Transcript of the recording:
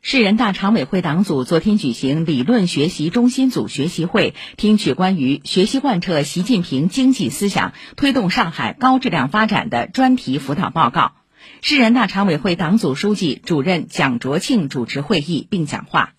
市人大常委会党组昨天举行理论学习中心组学习会听取关于学习贯彻习近平经济思想推动上海高质量发展的专题辅导报告。市人大常委会党组书记主任蒋卓庆主持会议并讲话。